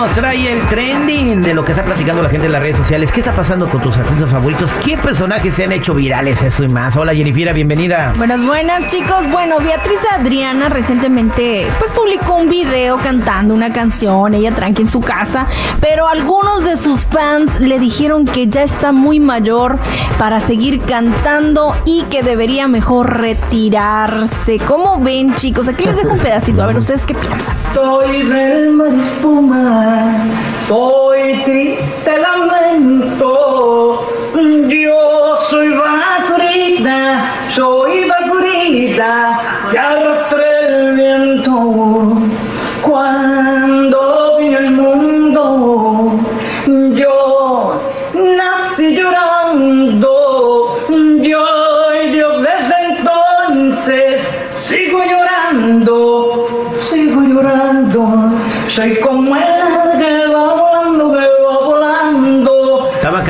Nos trae el trending de lo que está platicando la gente en las redes sociales. ¿Qué está pasando con tus artistas favoritos? ¿Qué personajes se han hecho virales? Eso y más. Hola Jenny Fiera, bienvenida. Buenas, buenas chicos. Bueno, Beatriz Adriana recientemente pues publicó un video cantando una canción, ella tranqui en su casa, pero algunos de sus fans le dijeron que ya está muy mayor para seguir cantando y que debería mejor retirarse. ¿Cómo ven chicos? Aquí les dejo un pedacito, a ver ustedes qué piensan. Estoy del mar espuma, estoy triste lamento. Yo soy basurita, soy basurita, que arrastré el viento. Cuando vi el mundo, yo nací llorando. Yo y Dios desde entonces sigo llorando, sigo llorando. Soy como el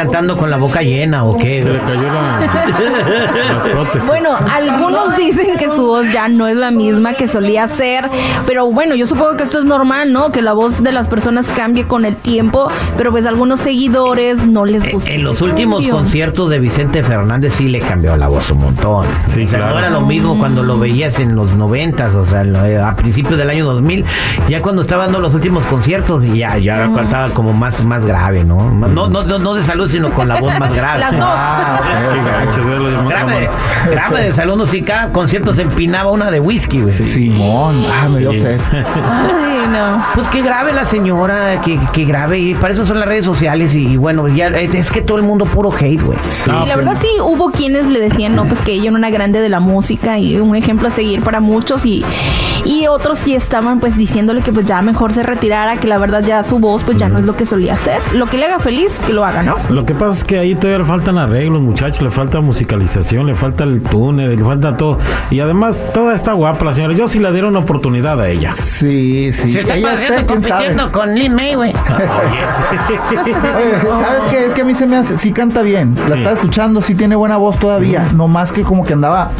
cantando con la boca llena o qué? Se le cayó la, la prótesis. Bueno, algunos dicen que su voz ya no es la misma que solía ser, pero bueno, yo supongo que esto es normal, ¿no? Que la voz de las personas cambie con el tiempo, pero pues algunos seguidores no les Eh, gusta. En los ese últimos cambio. conciertos de Vicente Fernández sí le cambió la voz un montón. Sí, o sea, claro. no era lo mismo cuando lo veías en los noventas, o sea, lo- a principios del año 2000, ya cuando estaba dando los últimos conciertos y ya, ya cantaba como más, más grave, ¿no? No, no, no, no de salud, sino con la voz más grave. Las dos. Ah, ok. Qué gacho. Lo llamó- Grave, grave de salud, no si cada concierto se empinaba una de whisky, güey. Simón, ah, me dio Sí. sed. Ay, no. Pues qué grave la señora, qué, qué grave. Y para eso son las redes sociales. Y, y bueno, ya es, es que todo el mundo puro hate, güey. Sí, la verdad sí hubo quienes le decían, no, pues que ella era una grande de la música y un ejemplo a seguir para muchos y, y otros sí estaban pues diciéndole que pues ya mejor se retirara, que la verdad ya su voz pues ya no es lo que solía hacer. Lo que le haga feliz, que lo haga, ¿no? Lo que pasa es que ahí todavía le faltan arreglos, muchachos, le falta musicalización, le falta el túnel, le falta todo. Y además, toda está guapa la señora. Yo sí le diera una oportunidad a ella. Sí, sí. Se está Ella está, quién sabe. compitiendo con Lin May, güey. Oye, ¿sabes qué? Es que a mí se me hace, sí canta bien. La Sí. estaba escuchando, sí tiene buena voz todavía. No más que como que andaba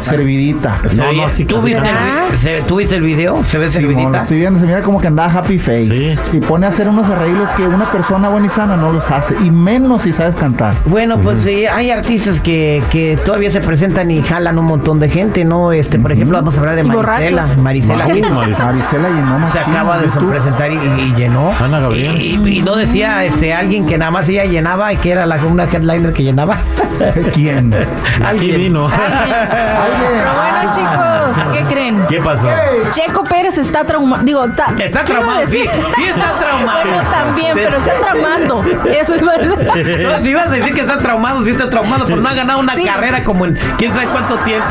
servidita. No, no, sí, ¿Tú, casi viste el, vi- se- ¿Tú viste el video? ¿Se ve Simón, lo servidita? estoy viendo, se mira como que andaba happy face. Sí. Y pone a hacer unos arreglos que una persona buena y sana no los hace. Y menos si sabes cantar. Bueno, pues sí, hay artistas que, que todavía se presentan y jalan un montón de gente, ¿no? Este, por ejemplo, vamos a hablar de Y Marisela. borrachos. Marisela Marisela. Gil. Marisela. Marisela llenó Se machín, acaba de presentar y, y llenó. Ana Gabriel. Y, y- y no decía este alguien que nada más ella llenaba y que era la, una headliner que llenaba. ¿Quién? Aquí Alguien. Pero bueno, chicos, ¿qué creen? ¿Qué pasó? Checo Pérez está traumado. Digo, ta- Está ¿qué iba a traumado, sí, sí está traumado. Bueno, también, pero está tramando. Eso es verdad. No, te ibas a decir que está traumado, sí está traumado, pero no ha ganado una Sí. carrera como en quién sabe cuánto tiempo.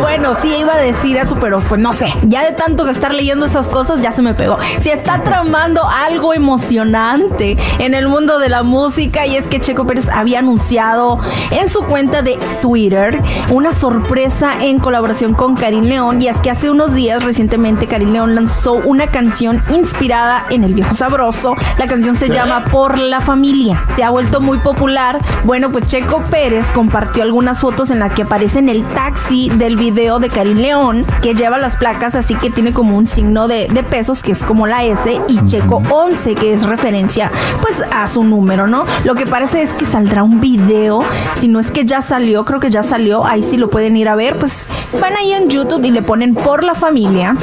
Bueno, sí iba a decir eso, pero pues no sé. Ya de tanto que estar leyendo esas cosas, ya se me pegó. Si está tramando algo emocionante en el mundo de la música, y es que Checo Pérez había anunciado en su cuenta de Twitter una sorpresa en colaboración con Karim León. Y es que hace unos días, recientemente, Karim León lanzó una canción inspirada en El Viejo Sabroso. La canción se llama Por la Familia. Se ha vuelto muy popular. Bueno, pues Checo Pérez compartió algunas fotos en las que aparece en el taxi del video de Karim León, que lleva las placas así que tiene como un signo de, de pesos, que es como la S, y Checo 11, que es referencia pues a su número, ¿no? Lo que parece es que saldrá un video, si no es que ya salió, creo que ya salió, ahí sí lo pueden ir a ver, pues van ahí en YouTube y le ponen por la familia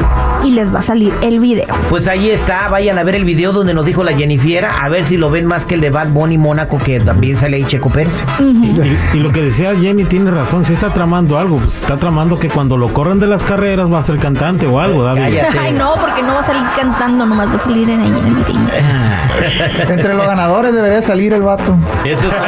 y les va a salir el video. Pues ahí está, vayan a ver el video donde nos dijo la Jennifiera, a ver si lo ven más que el de Bad Bunny Mónaco, que también sale ahí Checo Pérez. Y, y lo que decía Jenny tiene razón, si está tramando algo, pues está tramando que cuando lo corran de las carreras va a ser cantante o algo, Cállate. Ay, no, porque no va a salir cantando, nomás va a salir en ahí en el video. Entre los ganadores debería salir el vato. Eso está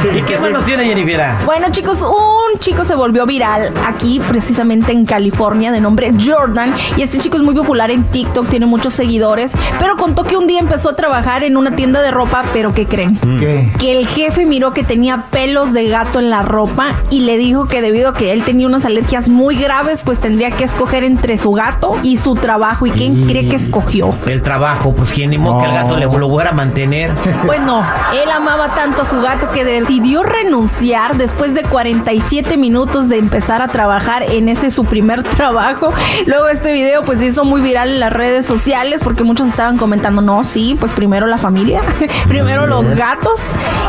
¿Y qué más nos tiene Jennifiera? Bueno, chicos, un chico se volvió viral aquí, precisamente en California, de nombre Jordan. Y este chico es muy popular en TikTok, tiene muchos seguidores. Pero contó que un día empezó a trabajar en una tienda de ropa, pero ¿qué creen? ¿Qué? Que el jefe miró que tenía pelos de gato en la ropa y le dijo que debido a que él tenía unas alergias muy graves, pues tendría que escoger entre su gato y su trabajo. ¿Y quién Y- cree que escogió? El trabajo, pues quién ni modo que el gato le lo fuera a mantener. Pues no, él amaba tanto a su gato que decidió renunciar después de 47 minutos de empezar a trabajar en ese su primer trabajo. Luego este video pues se hizo muy viral en las redes sociales porque muchos estaban comentando, no, sí, pues primero la familia, primero los gatos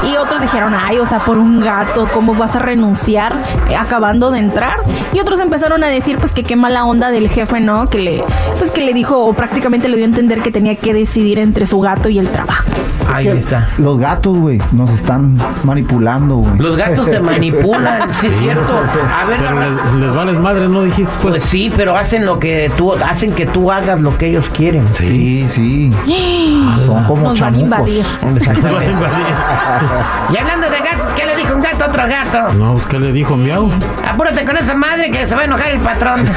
y otros dijeron, ay, o sea, por un gato, ¿cómo vas a renunciar eh, acabando de entrar? Y otros empezaron a decir pues que qué mala onda del jefe, ¿no? Que le, pues que le dijo o prácticamente le dio a entender que tenía que decidir entre su gato y el trabajo. Ahí Que está. Los gatos, güey, nos están manipulando, güey. Los gatos te manipulan, sí es cierto. A ver, Pero la- les, les vales madre, ¿no dijiste? Pues, pues sí, pero hacen lo que tú, hacen que tú hagas lo que ellos quieren. Sí, sí. Son como Nos van a chamucos. invadir. Exactamente. y hablando de gatos, ¿qué le dijo un gato a otro gato? No, pues, ¿qué le dijo miau? Apúrate con esa madre que se va a enojar el patrón.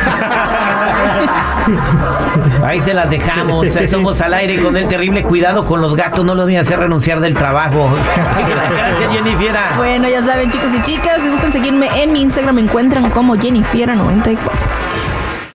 Ahí se las dejamos. Somos al aire con el terrible cuidado con los gatos. No los a hacer renunciar del trabajo. Gracias. Bueno, ya saben, chicos y chicas, si gustan seguirme en mi Instagram, me encuentran como Jennifiera94.